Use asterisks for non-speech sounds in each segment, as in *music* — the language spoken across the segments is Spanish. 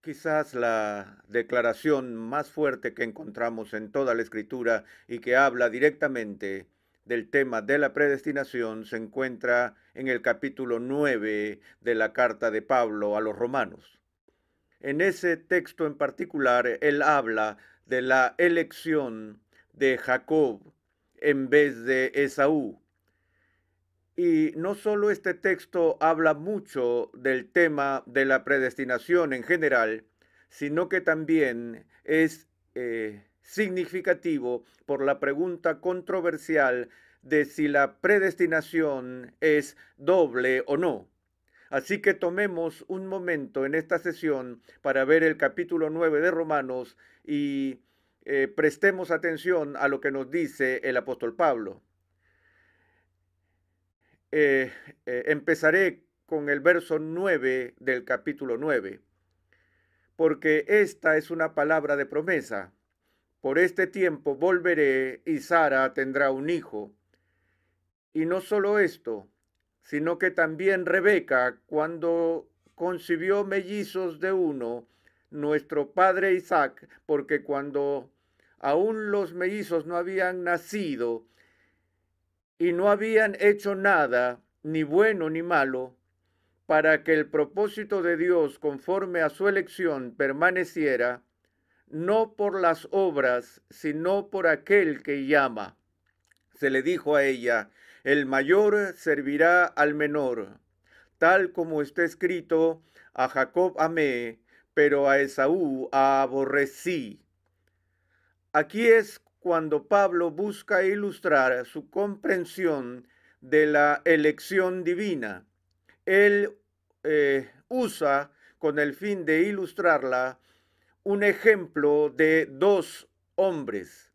Quizás la declaración más fuerte que encontramos en toda la escritura y que habla directamente del tema de la predestinación se encuentra en el capítulo 9 de la carta de Pablo a los romanos. En ese texto en particular, él habla de la elección de Jacob en vez de Esaú. Y no solo este texto habla mucho del tema de la predestinación en general, sino que también es eh, significativo por la pregunta controversial de si la predestinación es doble o no. Así que tomemos un momento en esta sesión para ver el capítulo 9 de Romanos y eh, prestemos atención a lo que nos dice el apóstol Pablo. Eh, eh, empezaré con el verso 9 del capítulo 9, porque esta es una palabra de promesa. Por este tiempo volveré y Sara tendrá un hijo. Y no solo esto, sino que también Rebeca, cuando concibió mellizos de uno, nuestro padre Isaac, porque cuando aún los mellizos no habían nacido, y no habían hecho nada, ni bueno ni malo, para que el propósito de Dios conforme a su elección permaneciera, no por las obras, sino por aquel que llama. Se le dijo a ella, el mayor servirá al menor, tal como está escrito, a Jacob amé, pero a Esaú aborrecí. Aquí es cuando Pablo busca ilustrar su comprensión de la elección divina. Él eh, usa, con el fin de ilustrarla, un ejemplo de dos hombres.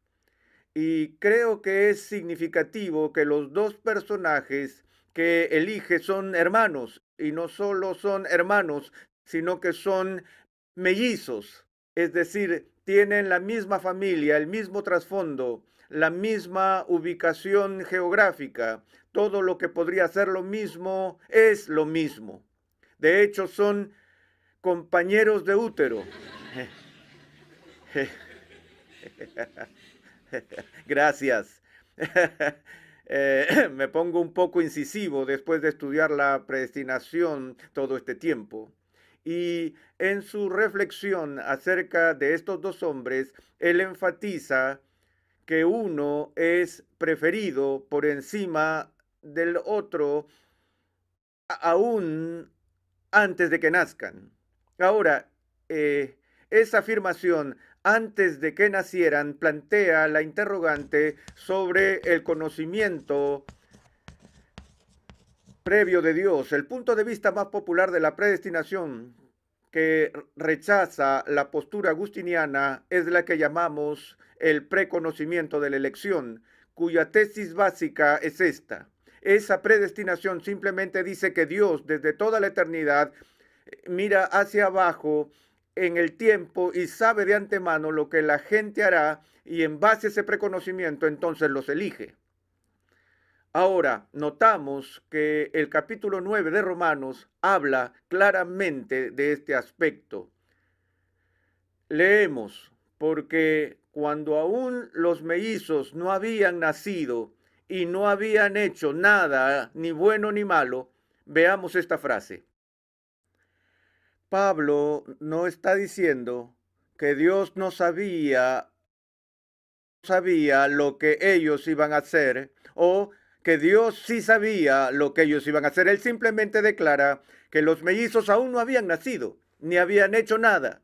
Y creo que es significativo que los dos personajes que elige son hermanos, y no solo son hermanos, sino que son mellizos, es decir, tienen la misma familia, el mismo trasfondo, la misma ubicación geográfica. Todo lo que podría ser lo mismo es lo mismo. De hecho, son compañeros de útero. *laughs* Gracias. Eh, me pongo un poco incisivo después de estudiar la predestinación todo este tiempo. Y en su reflexión acerca de estos dos hombres, él enfatiza que uno es preferido por encima del otro aún antes de que nazcan. Ahora, eh, esa afirmación antes de que nacieran plantea la interrogante sobre el conocimiento previo de Dios, el punto de vista más popular de la predestinación que rechaza la postura agustiniana es la que llamamos el preconocimiento de la elección, cuya tesis básica es esta. Esa predestinación simplemente dice que Dios desde toda la eternidad mira hacia abajo en el tiempo y sabe de antemano lo que la gente hará y en base a ese preconocimiento entonces los elige. Ahora, notamos que el capítulo 9 de Romanos habla claramente de este aspecto. Leemos, porque cuando aún los mellizos no habían nacido y no habían hecho nada, ni bueno ni malo, veamos esta frase. Pablo no está diciendo que Dios no sabía sabía lo que ellos iban a hacer o que Dios sí sabía lo que ellos iban a hacer. Él simplemente declara que los mellizos aún no habían nacido, ni habían hecho nada.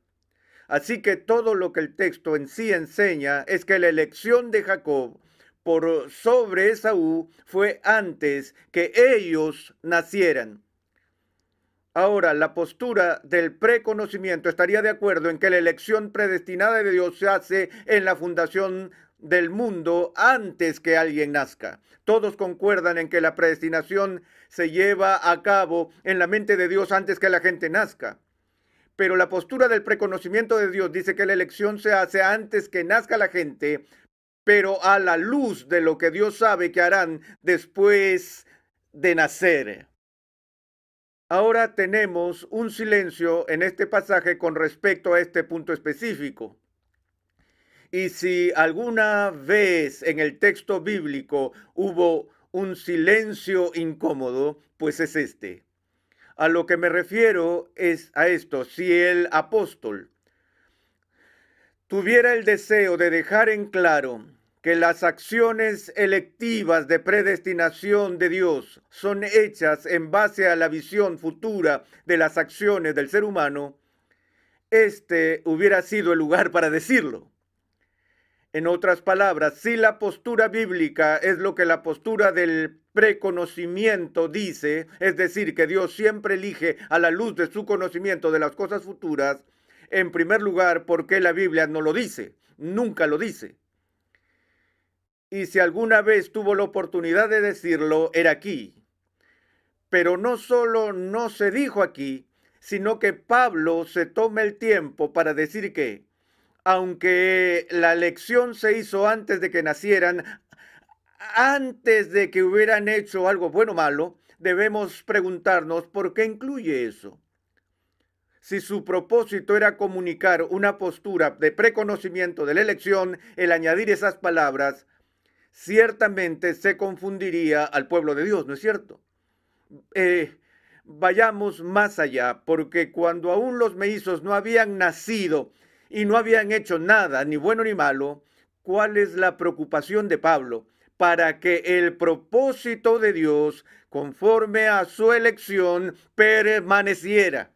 Así que todo lo que el texto en sí enseña es que la elección de Jacob por sobre Esaú fue antes que ellos nacieran. Ahora, la postura del preconocimiento estaría de acuerdo en que la elección predestinada de Dios se hace en la fundación del mundo antes que alguien nazca. Todos concuerdan en que la predestinación se lleva a cabo en la mente de Dios antes que la gente nazca. Pero la postura del preconocimiento de Dios dice que la elección se hace antes que nazca la gente, pero a la luz de lo que Dios sabe que harán después de nacer. Ahora tenemos un silencio en este pasaje con respecto a este punto específico. Y si alguna vez en el texto bíblico hubo un silencio incómodo, pues es este. A lo que me refiero es a esto. Si el apóstol tuviera el deseo de dejar en claro que las acciones electivas de predestinación de Dios son hechas en base a la visión futura de las acciones del ser humano, este hubiera sido el lugar para decirlo. En otras palabras, si la postura bíblica es lo que la postura del preconocimiento dice, es decir, que Dios siempre elige a la luz de su conocimiento de las cosas futuras, en primer lugar, porque la Biblia no lo dice? Nunca lo dice. Y si alguna vez tuvo la oportunidad de decirlo, era aquí. Pero no solo no se dijo aquí, sino que Pablo se toma el tiempo para decir que, aunque la lección se hizo antes de que nacieran, antes de que hubieran hecho algo bueno o malo, debemos preguntarnos por qué incluye eso. Si su propósito era comunicar una postura de preconocimiento de la elección, el añadir esas palabras ciertamente se confundiría al pueblo de Dios, ¿no es cierto? Eh, vayamos más allá, porque cuando aún los mellizos no habían nacido y no habían hecho nada, ni bueno ni malo, ¿cuál es la preocupación de Pablo? Para que el propósito de Dios, conforme a su elección, permaneciera.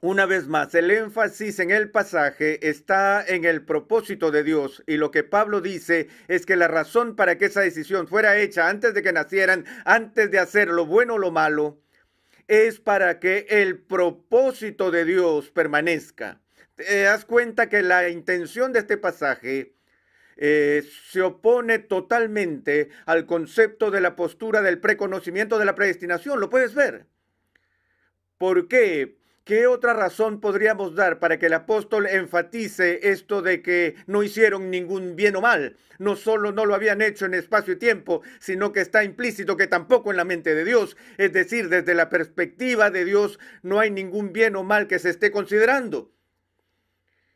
Una vez más, el énfasis en el pasaje está en el propósito de Dios y lo que Pablo dice es que la razón para que esa decisión fuera hecha antes de que nacieran, antes de hacer lo bueno o lo malo, es para que el propósito de Dios permanezca. Te das cuenta que la intención de este pasaje eh, se opone totalmente al concepto de la postura del preconocimiento de la predestinación. ¿Lo puedes ver? ¿Por qué? ¿Qué otra razón podríamos dar para que el apóstol enfatice esto de que no hicieron ningún bien o mal? No solo no lo habían hecho en espacio y tiempo, sino que está implícito que tampoco en la mente de Dios. Es decir, desde la perspectiva de Dios no hay ningún bien o mal que se esté considerando.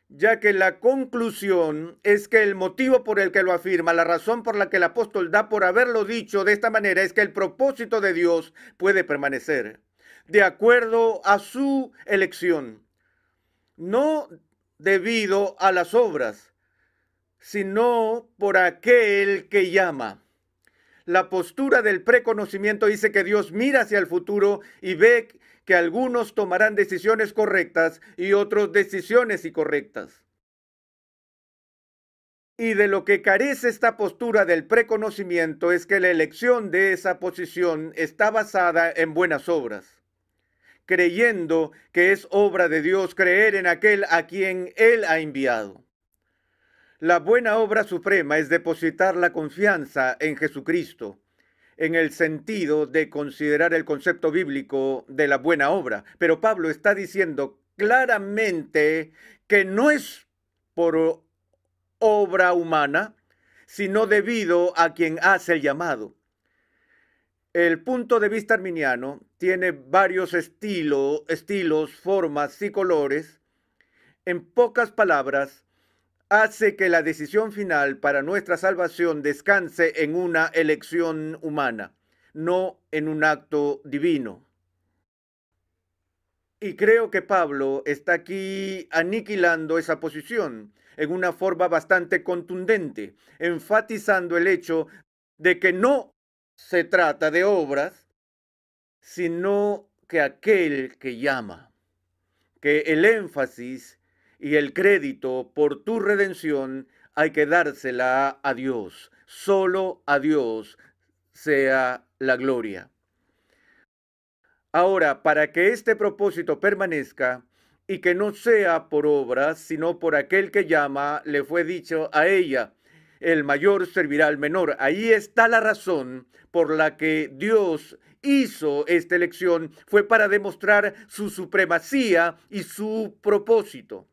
Ya que la conclusión es que el motivo por el que lo afirma, la razón por la que el apóstol da por haberlo dicho de esta manera es que el propósito de Dios puede permanecer de acuerdo a su elección, no debido a las obras, sino por aquel que llama. La postura del preconocimiento dice que Dios mira hacia el futuro y ve que algunos tomarán decisiones correctas y otros decisiones incorrectas. Y de lo que carece esta postura del preconocimiento es que la elección de esa posición está basada en buenas obras creyendo que es obra de Dios creer en aquel a quien Él ha enviado. La buena obra suprema es depositar la confianza en Jesucristo, en el sentido de considerar el concepto bíblico de la buena obra. Pero Pablo está diciendo claramente que no es por obra humana, sino debido a quien hace el llamado. El punto de vista arminiano tiene varios estilos, formas y colores. En pocas palabras, hace que la decisión final para nuestra salvación descanse en una elección humana, no en un acto divino. Y creo que Pablo está aquí aniquilando esa posición en una forma bastante contundente, enfatizando el hecho de que no se trata de obras, sino que aquel que llama, que el énfasis y el crédito por tu redención hay que dársela a Dios. Solo a Dios sea la gloria. Ahora, para que este propósito permanezca y que no sea por obras, sino por aquel que llama, le fue dicho a ella, el mayor servirá al menor. Ahí está la razón por la que Dios hizo esta elección, fue para demostrar su supremacía y su propósito.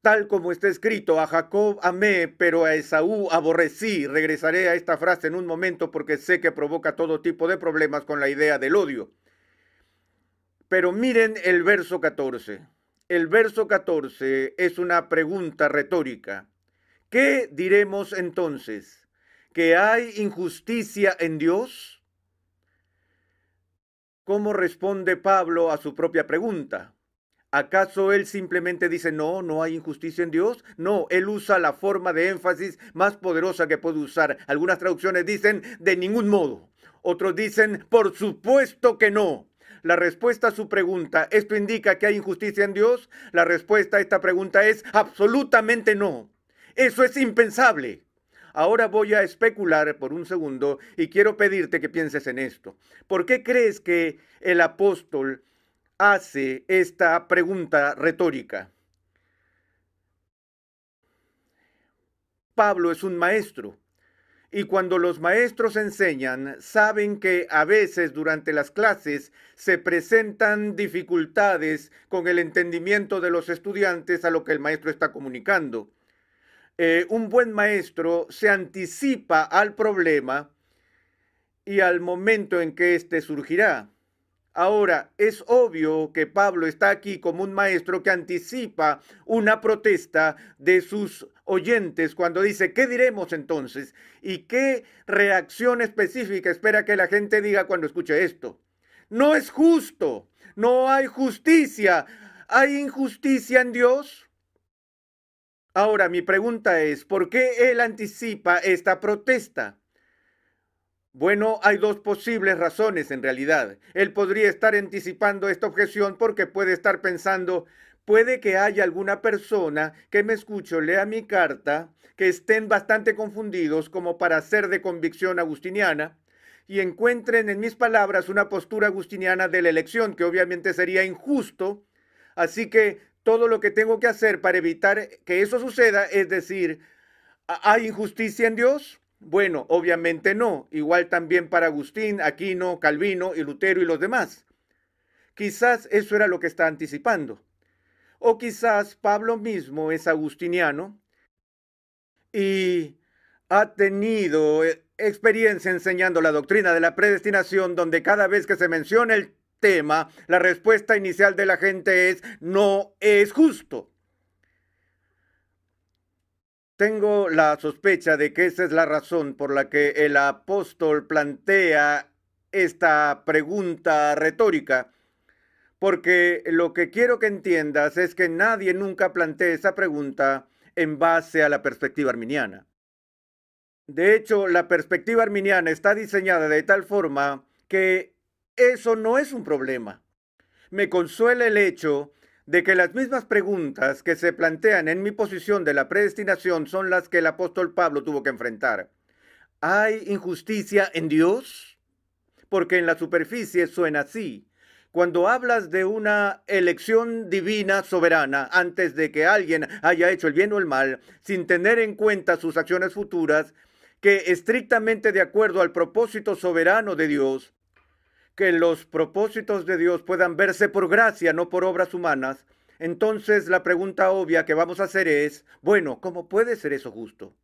tal como está escrito, a Jacob amé, pero a Esaú aborrecí. Regresaré a esta frase en un momento porque sé que provoca todo tipo de problemas con la idea del odio. Pero miren el verso 14. El verso 14 es una pregunta retórica. ¿Qué diremos entonces? ¿Que hay injusticia en Dios? ¿Cómo responde Pablo a su propia pregunta? ¿Acaso él simplemente dice, no, no hay injusticia en Dios? No, él usa la forma de énfasis más poderosa que puede usar. Algunas traducciones dicen, de ningún modo. Otros dicen, por supuesto que no. La respuesta a su pregunta, ¿esto indica que hay injusticia en Dios? La respuesta a esta pregunta es absolutamente no. Eso es impensable. Ahora voy a especular por un segundo y quiero pedirte que pienses en esto. ¿Por qué crees que el apóstol hace esta pregunta retórica. Pablo es un maestro y cuando los maestros enseñan, saben que a veces durante las clases se presentan dificultades con el entendimiento de los estudiantes a lo que el maestro está comunicando. Eh, un buen maestro se anticipa al problema y al momento en que éste surgirá. Ahora, es obvio que Pablo está aquí como un maestro que anticipa una protesta de sus oyentes cuando dice, ¿qué diremos entonces? ¿Y qué reacción específica espera que la gente diga cuando escuche esto? No es justo, no hay justicia, ¿hay injusticia en Dios? Ahora, mi pregunta es, ¿por qué él anticipa esta protesta? Bueno, hay dos posibles razones en realidad. Él podría estar anticipando esta objeción porque puede estar pensando, puede que haya alguna persona que me escuche, lea mi carta, que estén bastante confundidos como para ser de convicción agustiniana y encuentren en mis palabras una postura agustiniana de la elección, que obviamente sería injusto. Así que todo lo que tengo que hacer para evitar que eso suceda es decir, ¿hay injusticia en Dios? Bueno, obviamente no. Igual también para Agustín, Aquino, Calvino y Lutero y los demás. Quizás eso era lo que está anticipando. O quizás Pablo mismo es agustiniano y ha tenido eh, experiencia enseñando la doctrina de la predestinación donde cada vez que se menciona el tema, la respuesta inicial de la gente es no es justo. Tengo la sospecha de que esa es la razón por la que el apóstol plantea esta pregunta retórica, porque lo que quiero que entiendas es que nadie nunca plantea esa pregunta en base a la perspectiva arminiana. De hecho, la perspectiva arminiana está diseñada de tal forma que eso no es un problema. Me consuela el hecho de que las mismas preguntas que se plantean en mi posición de la predestinación son las que el apóstol Pablo tuvo que enfrentar. ¿Hay injusticia en Dios? Porque en la superficie suena así. Cuando hablas de una elección divina soberana antes de que alguien haya hecho el bien o el mal, sin tener en cuenta sus acciones futuras, que estrictamente de acuerdo al propósito soberano de Dios, que los propósitos de Dios puedan verse por gracia, no por obras humanas, entonces la pregunta obvia que vamos a hacer es, bueno, ¿cómo puede ser eso justo?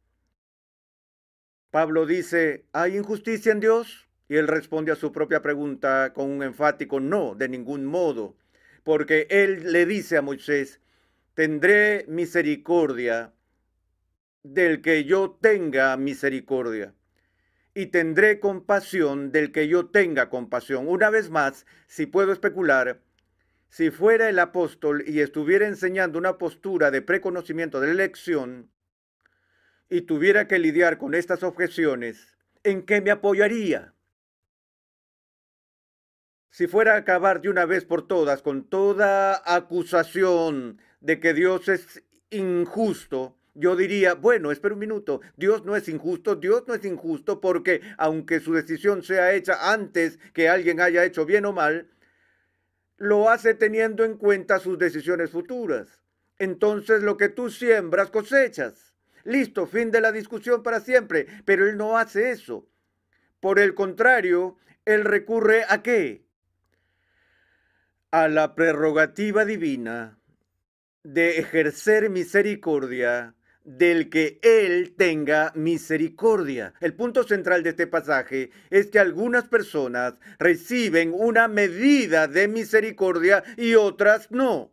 Pablo dice, ¿hay injusticia en Dios? Y él responde a su propia pregunta con un enfático no, de ningún modo, porque él le dice a Moisés, tendré misericordia del que yo tenga misericordia y tendré compasión del que yo tenga compasión. Una vez más, si puedo especular, si fuera el apóstol y estuviera enseñando una postura de preconocimiento de la elección y tuviera que lidiar con estas objeciones, ¿en qué me apoyaría? Si fuera a acabar de una vez por todas con toda acusación de que Dios es injusto, yo diría, bueno, espera un minuto, Dios no es injusto, Dios no es injusto porque aunque su decisión sea hecha antes que alguien haya hecho bien o mal, lo hace teniendo en cuenta sus decisiones futuras. Entonces lo que tú siembras cosechas. Listo, fin de la discusión para siempre, pero él no hace eso. Por el contrario, él recurre a qué? A la prerrogativa divina de ejercer misericordia del que Él tenga misericordia. El punto central de este pasaje es que algunas personas reciben una medida de misericordia y otras no.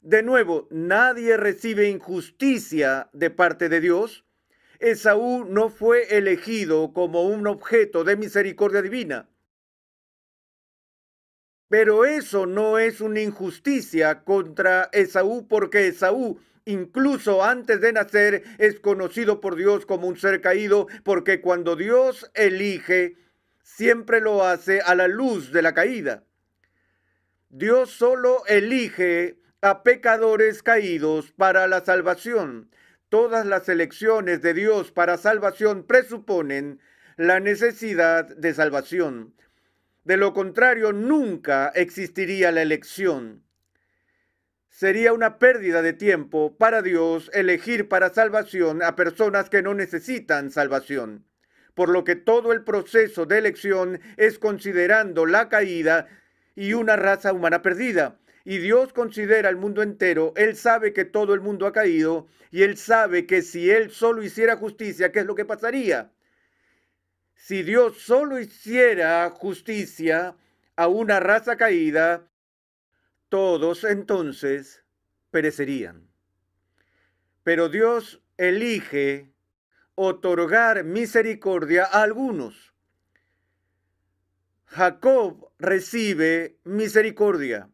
De nuevo, nadie recibe injusticia de parte de Dios. Esaú no fue elegido como un objeto de misericordia divina. Pero eso no es una injusticia contra Esaú porque Esaú incluso antes de nacer, es conocido por Dios como un ser caído, porque cuando Dios elige, siempre lo hace a la luz de la caída. Dios solo elige a pecadores caídos para la salvación. Todas las elecciones de Dios para salvación presuponen la necesidad de salvación. De lo contrario, nunca existiría la elección. Sería una pérdida de tiempo para Dios elegir para salvación a personas que no necesitan salvación. Por lo que todo el proceso de elección es considerando la caída y una raza humana perdida. Y Dios considera el mundo entero, Él sabe que todo el mundo ha caído y Él sabe que si Él solo hiciera justicia, ¿qué es lo que pasaría? Si Dios solo hiciera justicia a una raza caída, todos entonces perecerían. Pero Dios elige otorgar misericordia a algunos. Jacob recibe misericordia.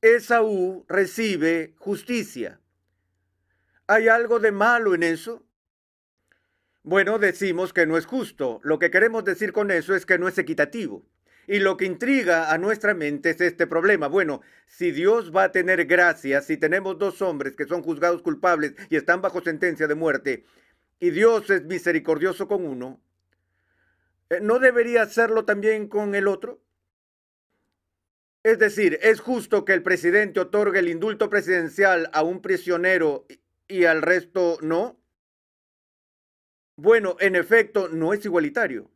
Esaú recibe justicia. ¿Hay algo de malo en eso? Bueno, decimos que no es justo. Lo que queremos decir con eso es que no es equitativo. Y lo que intriga a nuestra mente es este problema. Bueno, si Dios va a tener gracia, si tenemos dos hombres que son juzgados culpables y están bajo sentencia de muerte, y Dios es misericordioso con uno, eh, ¿no debería hacerlo también con el otro? Es decir, ¿es justo que el presidente otorgue el indulto presidencial a un prisionero y al resto no? Bueno, en efecto, no es igualitario.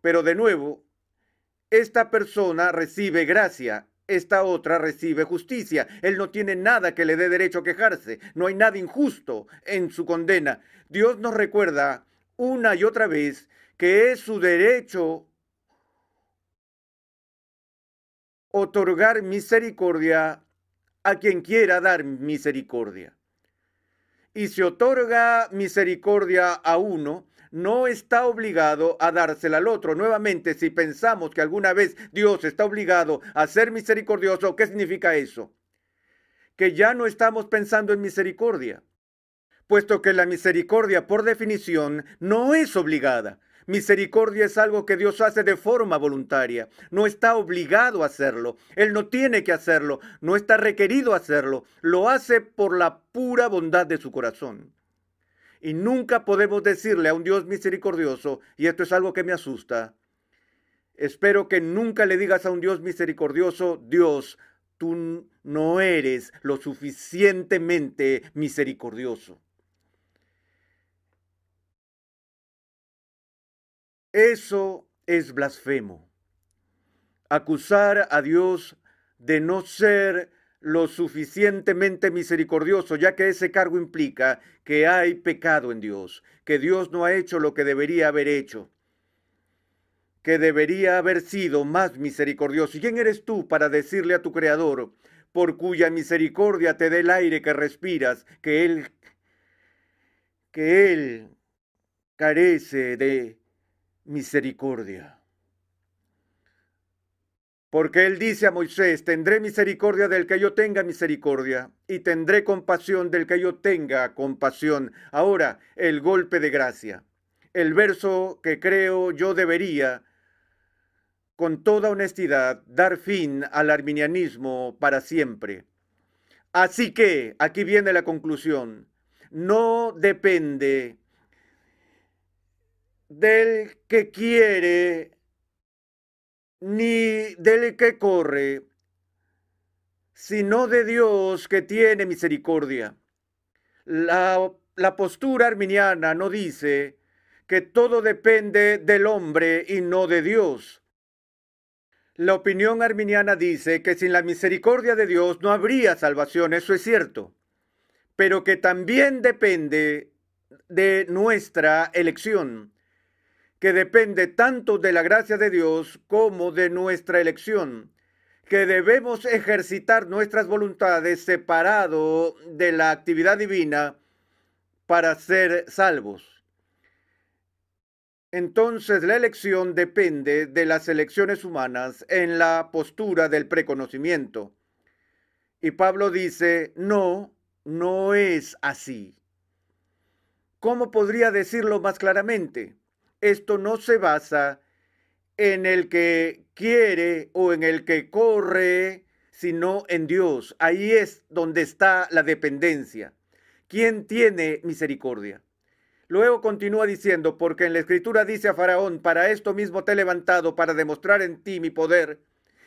Pero de nuevo, esta persona recibe gracia, esta otra recibe justicia. Él no tiene nada que le dé derecho a quejarse, no hay nada injusto en su condena. Dios nos recuerda una y otra vez que es su derecho otorgar misericordia a quien quiera dar misericordia. Y si otorga misericordia a uno, no está obligado a dársela al otro. Nuevamente, si pensamos que alguna vez Dios está obligado a ser misericordioso, ¿qué significa eso? Que ya no estamos pensando en misericordia, puesto que la misericordia, por definición, no es obligada. Misericordia es algo que Dios hace de forma voluntaria. No está obligado a hacerlo. Él no tiene que hacerlo. No está requerido hacerlo. Lo hace por la pura bondad de su corazón. Y nunca podemos decirle a un Dios misericordioso, y esto es algo que me asusta, espero que nunca le digas a un Dios misericordioso, Dios, tú no eres lo suficientemente misericordioso. Eso es blasfemo. Acusar a Dios de no ser lo suficientemente misericordioso, ya que ese cargo implica que hay pecado en Dios, que Dios no ha hecho lo que debería haber hecho, que debería haber sido más misericordioso. ¿Y quién eres tú para decirle a tu Creador, por cuya misericordia te dé el aire que respiras, que Él, que Él carece de misericordia? Porque él dice a Moisés, tendré misericordia del que yo tenga misericordia y tendré compasión del que yo tenga compasión. Ahora, el golpe de gracia. El verso que creo yo debería, con toda honestidad, dar fin al arminianismo para siempre. Así que, aquí viene la conclusión, no depende del que quiere ni del que corre, sino de Dios que tiene misericordia. La, la, postura arminiana no dice que todo depende del hombre y no de Dios. La opinión arminiana dice que sin la misericordia de Dios no habría salvación, eso es cierto, pero que también depende de nuestra elección, que depende tanto de la gracia de Dios como de nuestra elección, que debemos ejercitar nuestras voluntades separado de la actividad divina para ser salvos. Entonces la elección depende de las elecciones humanas en la postura del preconocimiento. Y Pablo dice, no, no es así. ¿Cómo podría decirlo más claramente? Esto no se basa en el que quiere o en el que corre, sino en Dios. Ahí es donde está la dependencia. ¿Quién tiene misericordia? Luego continúa diciendo, porque en la escritura dice a Faraón, para esto mismo te he levantado, para demostrar en ti mi poder,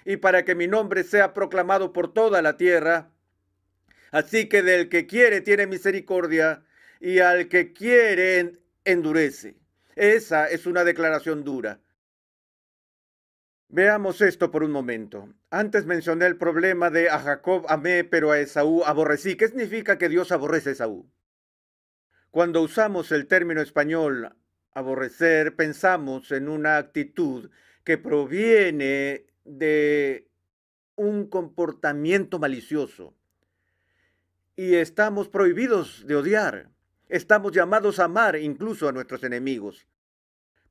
y para que mi nombre sea proclamado por toda la tierra. Así que del que quiere tiene misericordia, y al que quiere endurece. Esa es una declaración dura. Veamos esto por un momento. Antes mencioné el problema de a Jacob amé, pero a Esaú aborrecí. ¿Qué significa que Dios aborrece a Esaú? Cuando usamos el término español aborrecer, pensamos en una actitud que proviene de un comportamiento malicioso. Y estamos prohibidos de odiar. Estamos llamados a amar incluso a nuestros enemigos.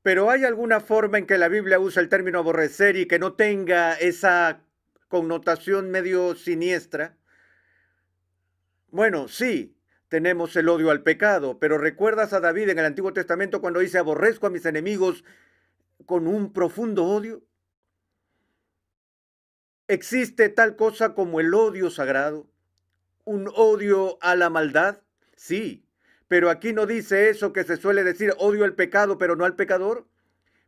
Pero ¿hay alguna forma en que la Biblia usa el término aborrecer y que no tenga esa connotación medio siniestra? Bueno, sí, tenemos el odio al pecado, pero ¿recuerdas a David en el Antiguo Testamento cuando dice aborrezco a mis enemigos con un profundo odio? ¿Existe tal cosa como el odio sagrado? ¿Un odio a la maldad? Sí, pero aquí no dice eso que se suele decir odio al pecado, pero no al pecador.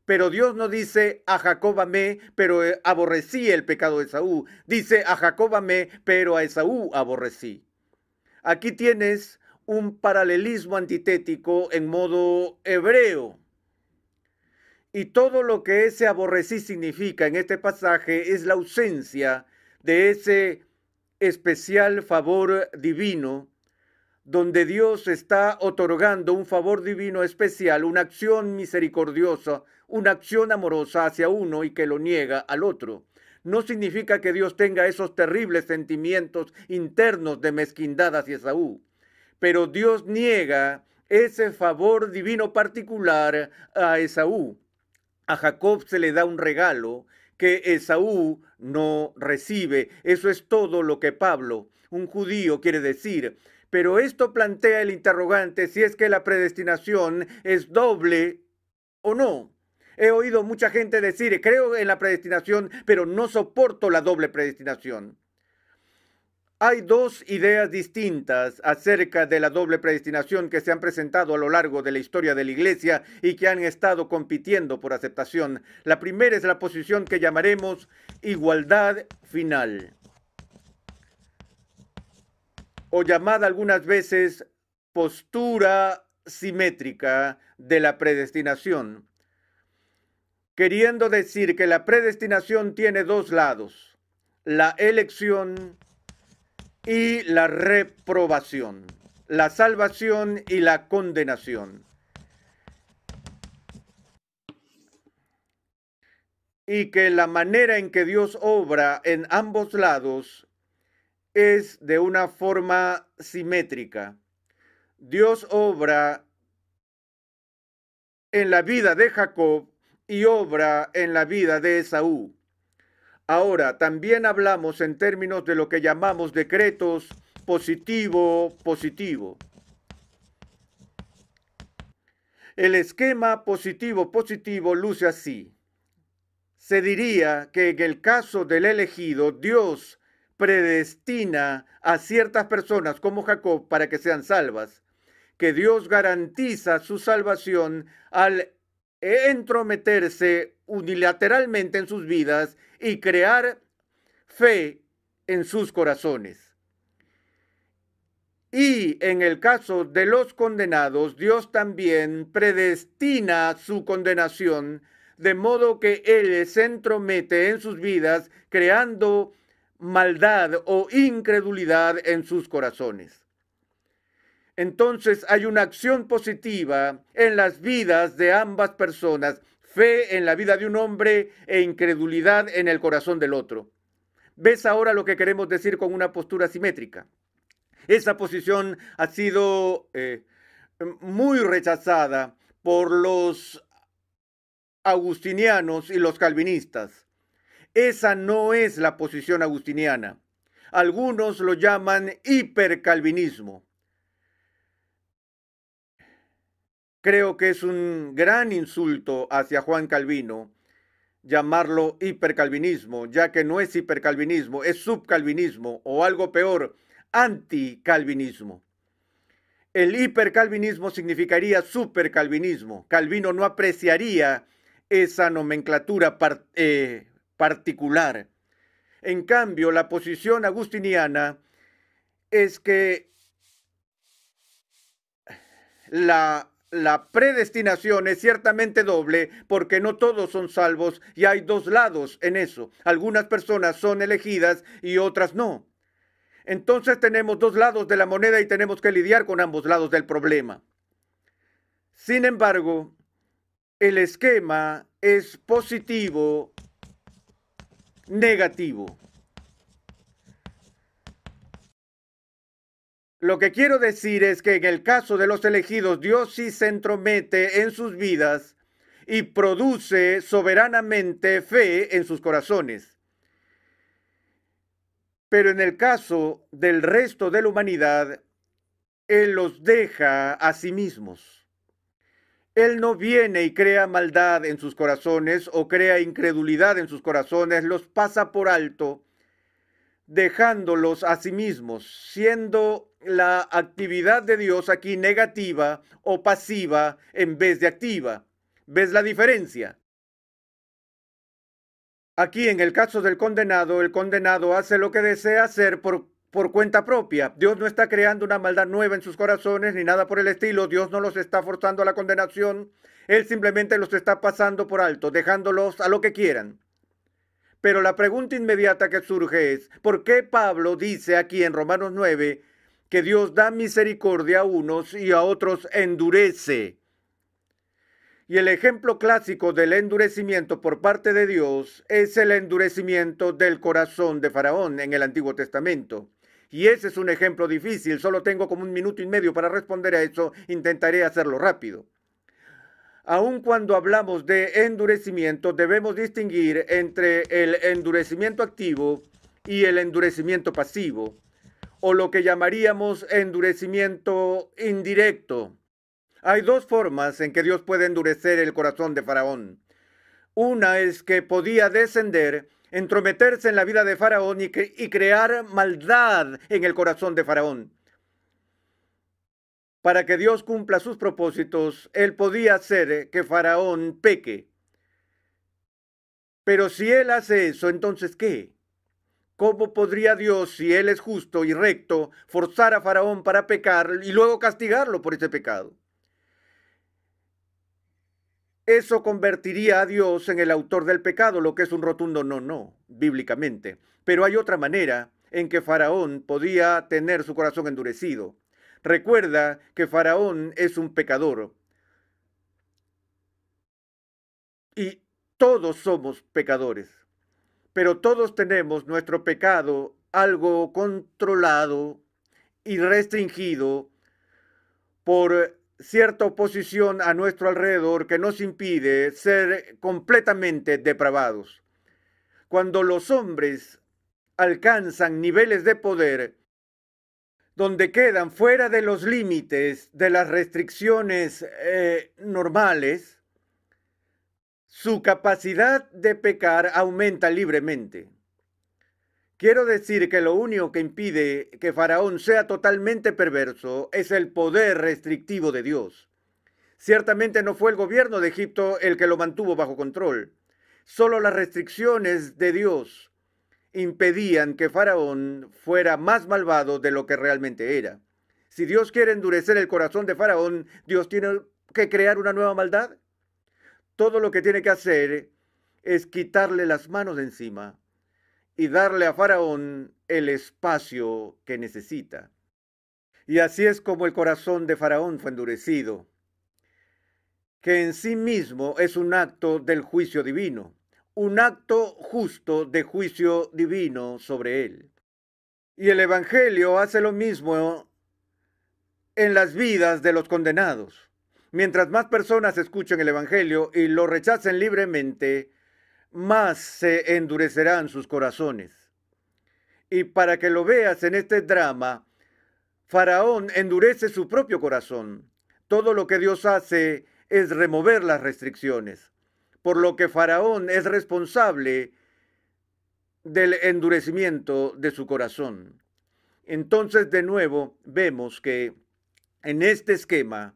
Pero Dios no dice a Jacob amé, pero eh, aborrecí el pecado de Esaú. Dice a Jacob amé, pero a Esaú aborrecí. Aquí tienes un paralelismo antitético en modo hebreo. Y todo lo que ese aborrecí significa en este pasaje es la ausencia de ese especial favor divino, donde Dios está otorgando un favor divino especial, una acción misericordiosa, una acción amorosa hacia uno y que lo niega al otro no significa que Dios tenga esos terribles sentimientos internos de mezquindad hacia Esaú, pero Dios niega ese favor divino particular a Esaú. A Jacob se le da un regalo que Esaú no recibe. Eso es todo lo que Pablo, un judío, quiere decir. Pero esto plantea el interrogante si es que la predestinación es doble o no. He oído mucha gente decir, creo en la predestinación, pero no soporto la doble predestinación. Hay dos ideas distintas acerca de la doble predestinación que se han presentado a lo largo de la historia de la Iglesia y que han estado compitiendo por aceptación. La primera es la posición que llamaremos igualdad final, o llamada algunas veces postura simétrica de la predestinación queriendo decir que la predestinación tiene dos lados, la elección y la reprobación, la salvación y la condenación. Y que la manera en que Dios obra en ambos lados es de una forma simétrica. Dios obra en la vida de Jacob y obra en la vida de Esaú. Ahora, también hablamos en términos de lo que llamamos decretos positivo-positivo. El esquema positivo-positivo luce así. Se diría que en el caso del elegido, Dios predestina a ciertas personas como Jacob para que sean salvas, que Dios garantiza su salvación al entrometerse unilateralmente en sus vidas y crear fe en sus corazones. Y en el caso de los condenados, Dios también predestina su condenación de modo que Él se entromete en sus vidas, creando maldad o incredulidad en sus corazones. Entonces hay una acción positiva en las vidas de ambas personas, fe en la vida de un hombre e incredulidad en el corazón del otro. ¿Ves ahora lo que queremos decir con una postura simétrica? Esa posición ha sido eh, muy rechazada por los agustinianos y los calvinistas. Esa no es la posición agustiniana. Algunos lo llaman hipercalvinismo. Creo que es un gran insulto hacia Juan Calvino llamarlo hipercalvinismo, ya que no es hipercalvinismo, es subcalvinismo o algo peor, anticalvinismo. El hipercalvinismo significaría supercalvinismo. Calvino no apreciaría esa nomenclatura eh, particular. En cambio, la posición agustiniana es que la la predestinación es ciertamente doble porque no todos son salvos y hay dos lados en eso. Algunas personas son elegidas y otras no. Entonces tenemos dos lados de la moneda y tenemos que lidiar con ambos lados del problema. Sin embargo, el esquema es positivo, negativo. Lo que quiero decir es que en el caso de los elegidos, Dios sí se entromete en sus vidas y produce soberanamente fe en sus corazones. Pero en el caso del resto de la humanidad, Él los deja a sí mismos. Él no viene y crea maldad en sus corazones o crea incredulidad en sus corazones, los pasa por alto dejándolos a sí mismos, siendo la actividad de Dios aquí negativa o pasiva en vez de activa. ¿Ves la diferencia? Aquí en el caso del condenado, el condenado hace lo que desea hacer por, por cuenta propia. Dios no está creando una maldad nueva en sus corazones ni nada por el estilo. Dios no los está forzando a la condenación. Él simplemente los está pasando por alto, dejándolos a lo que quieran. Pero la pregunta inmediata que surge es, ¿por qué Pablo dice aquí en Romanos 9 que Dios da misericordia a unos y a otros endurece? Y el ejemplo clásico del endurecimiento por parte de Dios es el endurecimiento del corazón de Faraón en el Antiguo Testamento. Y ese es un ejemplo difícil, solo tengo como un minuto y medio para responder a eso, intentaré hacerlo rápido. Aun cuando hablamos de endurecimiento, debemos distinguir entre el endurecimiento activo y el endurecimiento pasivo, o lo que llamaríamos endurecimiento indirecto. Hay dos formas en que Dios puede endurecer el corazón de Faraón. Una es que podía descender, entrometerse en la vida de Faraón y, crear maldad en el corazón de Faraón para que Dios cumpla sus propósitos, él podía hacer que Faraón peque. Pero si él hace eso, entonces ¿qué? ¿Cómo podría Dios, si él es justo y recto, forzar a Faraón para pecar y luego castigarlo por ese pecado? Eso convertiría a Dios en el autor del pecado, lo que es un rotundo no, no, bíblicamente. Pero hay otra manera en que Faraón podía tener su corazón endurecido. Recuerda que Faraón es un pecador. Y todos somos pecadores. Pero todos tenemos nuestro pecado algo controlado y restringido por cierta oposición a nuestro alrededor que nos impide ser completamente depravados. Cuando los hombres alcanzan niveles de poder donde quedan fuera de los límites de las restricciones eh, normales, su capacidad de pecar aumenta libremente. Quiero decir que lo único que impide que Faraón sea totalmente perverso es el poder restrictivo de Dios. Ciertamente no fue el gobierno de Egipto el que lo mantuvo bajo control. Solo las restricciones de Dios impedían que Faraón fuera más malvado de lo que realmente era. Si Dios quiere endurecer el corazón de Faraón, Dios tiene que crear una nueva maldad. todo lo que tiene que hacer es quitarle las manos de encima y darle a Faraón el espacio que necesita. Y así es como el corazón de Faraón fue endurecido, que en sí mismo es un acto del juicio divino, un acto justo de juicio divino sobre él. Y el Evangelio hace lo mismo en las vidas de los condenados. Mientras más personas escuchen el Evangelio y lo rechacen libremente, más se endurecerán sus corazones. Y para que lo veas en este drama, Faraón endurece su propio corazón. Todo lo que Dios hace es remover las restricciones, por lo que Faraón es responsable del endurecimiento de su corazón. Entonces, de nuevo, vemos que en este esquema,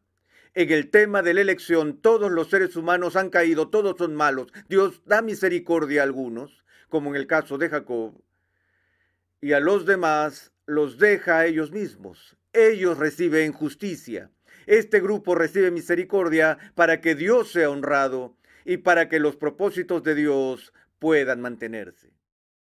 en el tema de la elección, todos los seres humanos han caído, todos son malos. Dios da misericordia a algunos, como en el caso de Jacob, y a los demás los deja a ellos mismos. Ellos reciben justicia. Este grupo recibe misericordia para que Dios sea honrado y para que los propósitos de Dios puedan mantenerse.